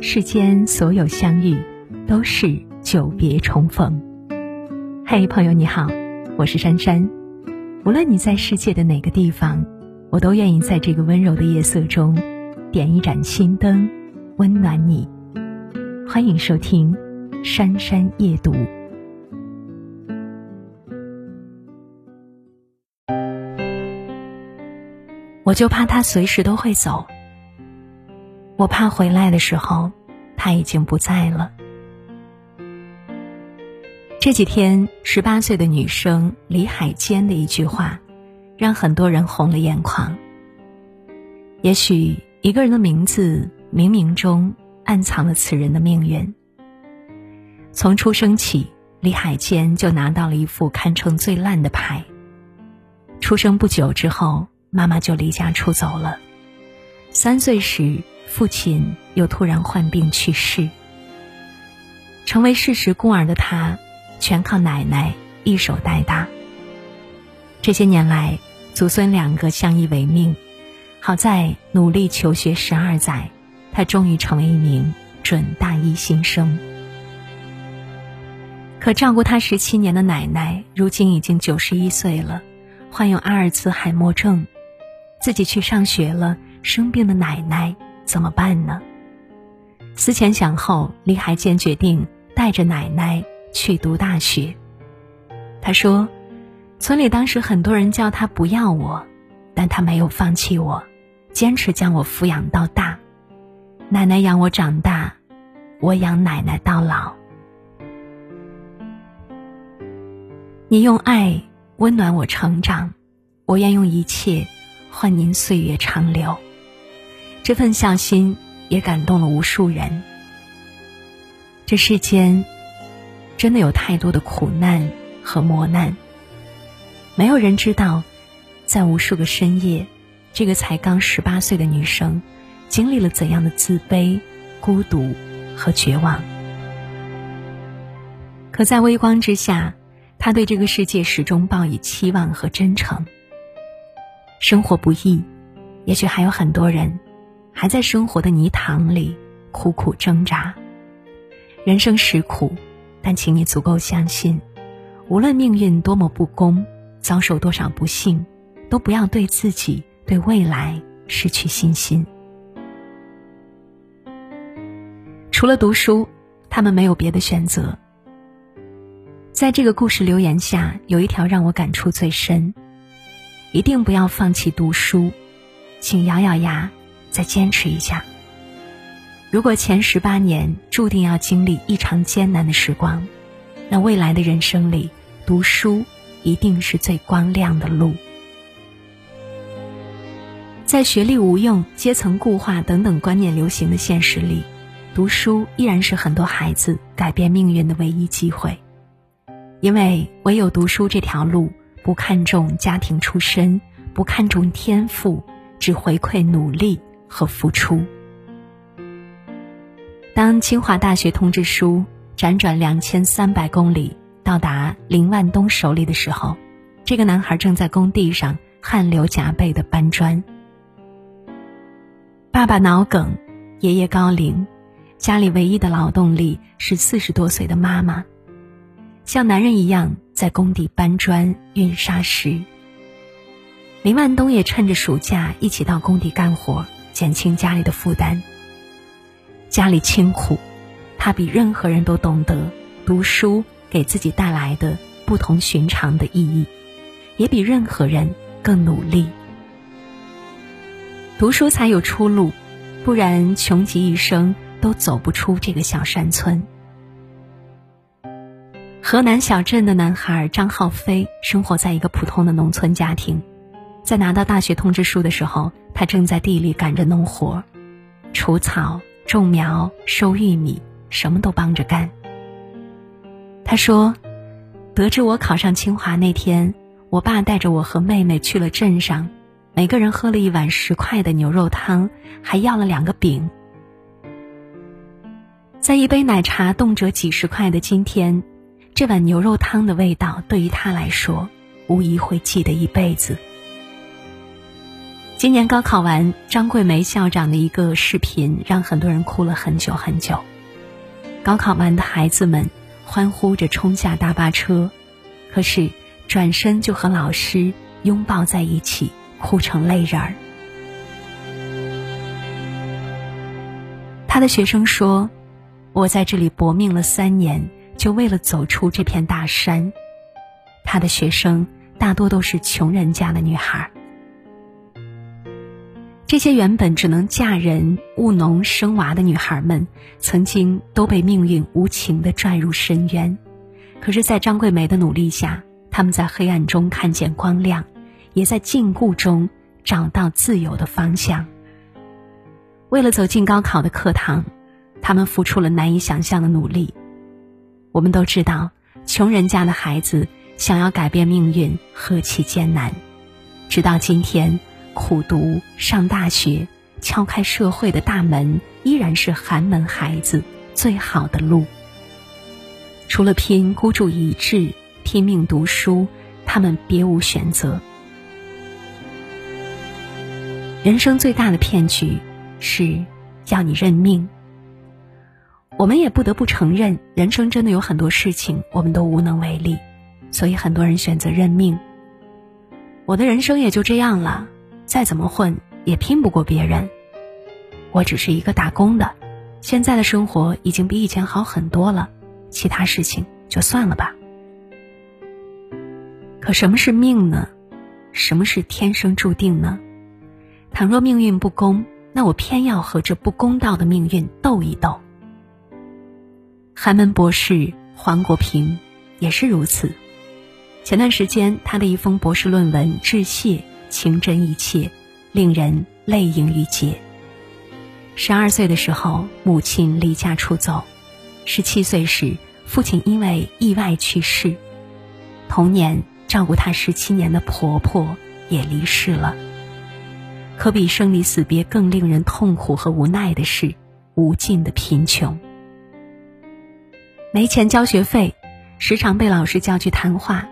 世间所有相遇，都是久别重逢。嘿，朋友你好，我是珊珊。无论你在世界的哪个地方，我都愿意在这个温柔的夜色中，点一盏心灯，温暖你。欢迎收听《珊珊夜读》。我就怕他随时都会走。我怕回来的时候，他已经不在了。这几天，十八岁的女生李海坚的一句话，让很多人红了眼眶。也许一个人的名字，冥冥中暗藏了此人的命运。从出生起，李海坚就拿到了一副堪称最烂的牌。出生不久之后，妈妈就离家出走了。三岁时，父亲又突然患病去世，成为事实孤儿的他，全靠奶奶一手带大。这些年来，祖孙两个相依为命，好在努力求学十二载，他终于成为一名准大一新生。可照顾他十七年的奶奶，如今已经九十一岁了，患有阿尔茨海默症，自己去上学了，生病的奶奶。怎么办呢？思前想后，李海坚决定带着奶奶去读大学。他说：“村里当时很多人叫他不要我，但他没有放弃我，坚持将我抚养到大。奶奶养我长大，我养奶奶到老。你用爱温暖我成长，我愿用一切换您岁月长留。”这份孝心也感动了无数人。这世间真的有太多的苦难和磨难，没有人知道，在无数个深夜，这个才刚十八岁的女生经历了怎样的自卑、孤独和绝望。可在微光之下，她对这个世界始终抱以期望和真诚。生活不易，也许还有很多人。还在生活的泥塘里苦苦挣扎，人生实苦，但请你足够相信，无论命运多么不公，遭受多少不幸，都不要对自己、对未来失去信心。除了读书，他们没有别的选择。在这个故事留言下，有一条让我感触最深：一定不要放弃读书，请咬咬牙。再坚持一下。如果前十八年注定要经历异常艰难的时光，那未来的人生里，读书一定是最光亮的路。在学历无用、阶层固化等等观念流行的现实里，读书依然是很多孩子改变命运的唯一机会。因为唯有读书这条路，不看重家庭出身，不看重天赋，只回馈努力。和付出。当清华大学通知书辗转两千三百公里到达林万东手里的时候，这个男孩正在工地上汗流浃背的搬砖。爸爸脑梗，爷爷高龄，家里唯一的劳动力是四十多岁的妈妈，像男人一样在工地搬砖运沙石。林万东也趁着暑假一起到工地干活。减轻家里的负担。家里清苦，他比任何人都懂得读书给自己带来的不同寻常的意义，也比任何人更努力。读书才有出路，不然穷极一生都走不出这个小山村。河南小镇的男孩张浩飞生活在一个普通的农村家庭。在拿到大学通知书的时候，他正在地里赶着农活，除草、种苗、收玉米，什么都帮着干。他说：“得知我考上清华那天，我爸带着我和妹妹去了镇上，每个人喝了一碗十块的牛肉汤，还要了两个饼。在一杯奶茶动辄几十块的今天，这碗牛肉汤的味道对于他来说，无疑会记得一辈子。”今年高考完，张桂梅校长的一个视频让很多人哭了很久很久。高考完的孩子们欢呼着冲下大巴车，可是转身就和老师拥抱在一起，哭成泪人儿。他的学生说：“我在这里搏命了三年，就为了走出这片大山。”他的学生大多都是穷人家的女孩。这些原本只能嫁人、务农、生娃的女孩们，曾经都被命运无情地拽入深渊。可是，在张桂梅的努力下，她们在黑暗中看见光亮，也在禁锢中找到自由的方向。为了走进高考的课堂，他们付出了难以想象的努力。我们都知道，穷人家的孩子想要改变命运何其艰难。直到今天。苦读、上大学、敲开社会的大门，依然是寒门孩子最好的路。除了拼，孤注一掷，拼命读书，他们别无选择。人生最大的骗局是要你认命。我们也不得不承认，人生真的有很多事情我们都无能为力，所以很多人选择认命。我的人生也就这样了。再怎么混也拼不过别人。我只是一个打工的，现在的生活已经比以前好很多了，其他事情就算了吧。可什么是命呢？什么是天生注定呢？倘若命运不公，那我偏要和这不公道的命运斗一斗。寒门博士黄国平也是如此。前段时间，他的一封博士论文致谢。情真意切，令人泪盈于睫。十二岁的时候，母亲离家出走；十七岁时，父亲因为意外去世；童年照顾他十七年的婆婆也离世了。可比生离死别更令人痛苦和无奈的是，无尽的贫穷。没钱交学费，时常被老师叫去谈话；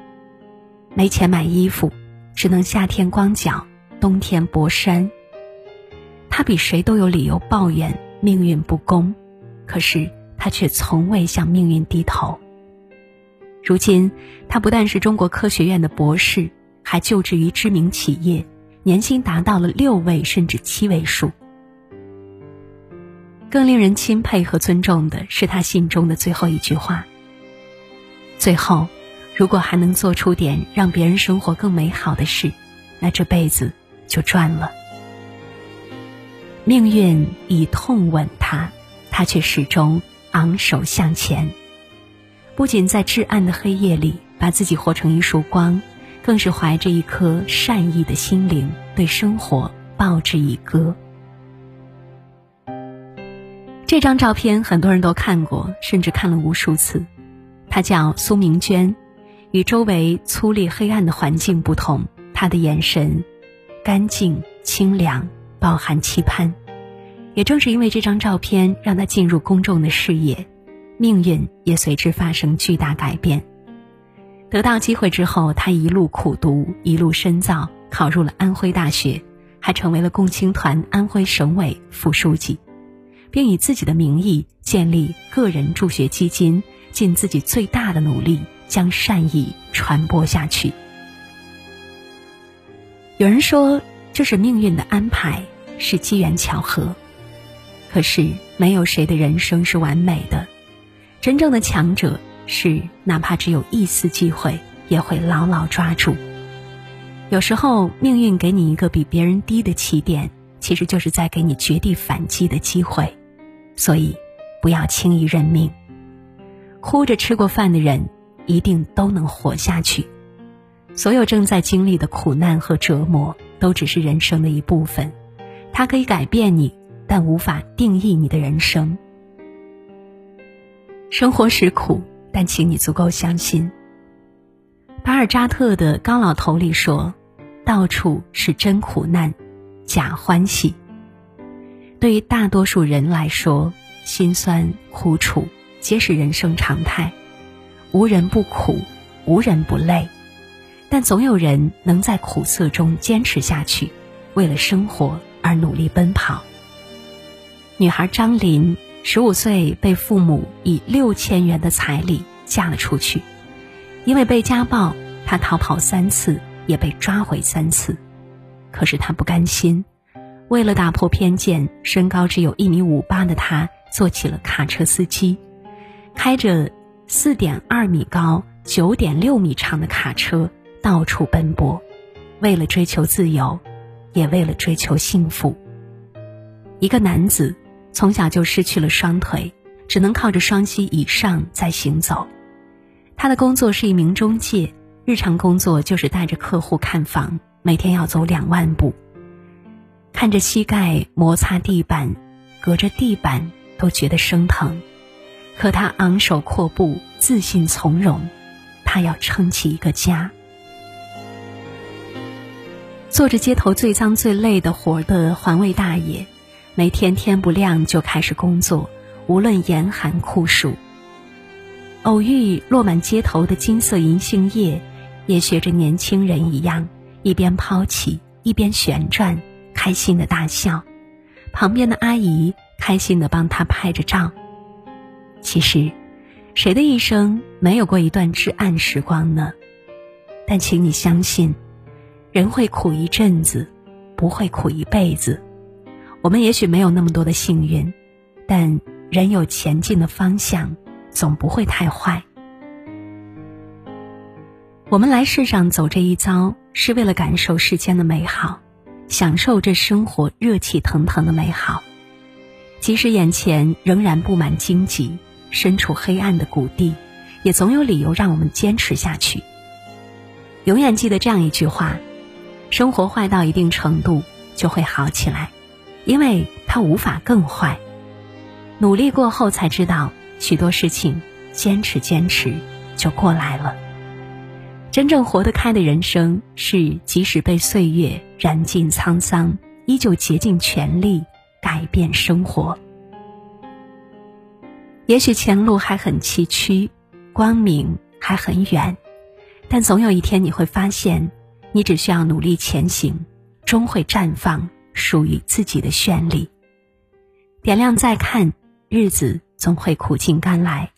没钱买衣服。只能夏天光脚，冬天薄衫。他比谁都有理由抱怨命运不公，可是他却从未向命运低头。如今，他不但是中国科学院的博士，还就职于知名企业，年薪达到了六位甚至七位数。更令人钦佩和尊重的是他信中的最后一句话：最后。如果还能做出点让别人生活更美好的事，那这辈子就赚了。命运以痛吻他，他却始终昂首向前。不仅在至暗的黑夜里把自己活成一束光，更是怀着一颗善意的心灵，对生活报之以歌。这张照片很多人都看过，甚至看了无数次。她叫苏明娟。与周围粗粝黑暗的环境不同，他的眼神干净清凉，饱含期盼。也正是因为这张照片让他进入公众的视野，命运也随之发生巨大改变。得到机会之后，他一路苦读，一路深造，考入了安徽大学，还成为了共青团安徽省委副书记，并以自己的名义建立个人助学基金，尽自己最大的努力。将善意传播下去。有人说这是命运的安排，是机缘巧合。可是没有谁的人生是完美的，真正的强者是哪怕只有一丝机会，也会牢牢抓住。有时候命运给你一个比别人低的起点，其实就是在给你绝地反击的机会。所以，不要轻易认命。哭着吃过饭的人。一定都能活下去。所有正在经历的苦难和折磨，都只是人生的一部分。它可以改变你，但无法定义你的人生。生活是苦，但请你足够相信。巴尔扎特的《高老头》里说：“到处是真苦难，假欢喜。”对于大多数人来说，心酸苦楚皆是人生常态。无人不苦，无人不累，但总有人能在苦涩中坚持下去，为了生活而努力奔跑。女孩张琳十五岁被父母以六千元的彩礼嫁了出去，因为被家暴，她逃跑三次，也被抓回三次。可是她不甘心，为了打破偏见，身高只有一米五八的她做起了卡车司机，开着四点二米高、九点六米长的卡车到处奔波，为了追求自由，也为了追求幸福。一个男子。从小就失去了双腿，只能靠着双膝以上在行走。他的工作是一名中介，日常工作就是带着客户看房，每天要走两万步。看着膝盖摩擦地板，隔着地板都觉得生疼。可他昂首阔步，自信从容。他要撑起一个家。做着街头最脏最累的活的环卫大爷。每天天不亮就开始工作，无论严寒酷暑。偶遇落满街头的金色银杏叶，也学着年轻人一样，一边抛起一边旋转，开心的大笑。旁边的阿姨开心的帮他拍着照。其实，谁的一生没有过一段至暗时光呢？但请你相信，人会苦一阵子，不会苦一辈子。我们也许没有那么多的幸运，但人有前进的方向，总不会太坏。我们来世上走这一遭，是为了感受世间的美好，享受这生活热气腾腾的美好。即使眼前仍然布满荆棘，身处黑暗的谷地，也总有理由让我们坚持下去。永远记得这样一句话：生活坏到一定程度，就会好起来。因为它无法更坏，努力过后才知道，许多事情坚持坚持就过来了。真正活得开的人生，是即使被岁月染尽沧桑，依旧竭尽全力改变生活。也许前路还很崎岖，光明还很远，但总有一天你会发现，你只需要努力前行，终会绽放。属于自己的绚丽。点亮再看，日子总会苦尽甘来。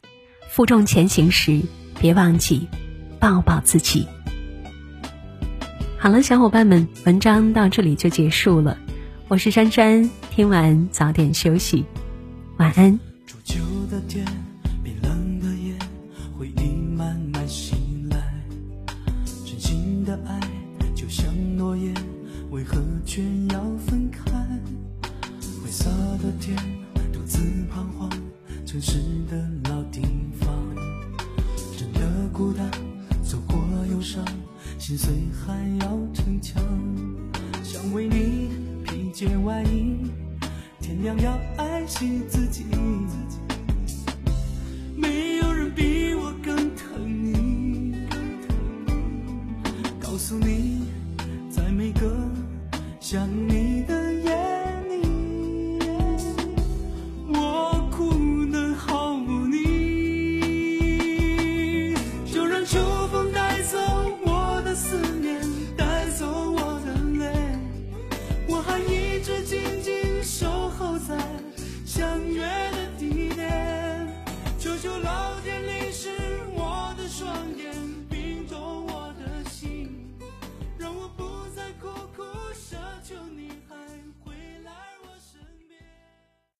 负重前行时，别忘记抱抱自己。好了，小伙伴们，文章到这里就结束了。我是珊珊，听完早点休息，晚安。天冰冷的夜回忆慢慢袭来真心的爱就像落叶为何却要分开？灰色的天，独自彷徨，城市的老地方，真的孤单，走过忧伤，心碎还要逞强，想为你披件外衣，天亮要爱惜自己，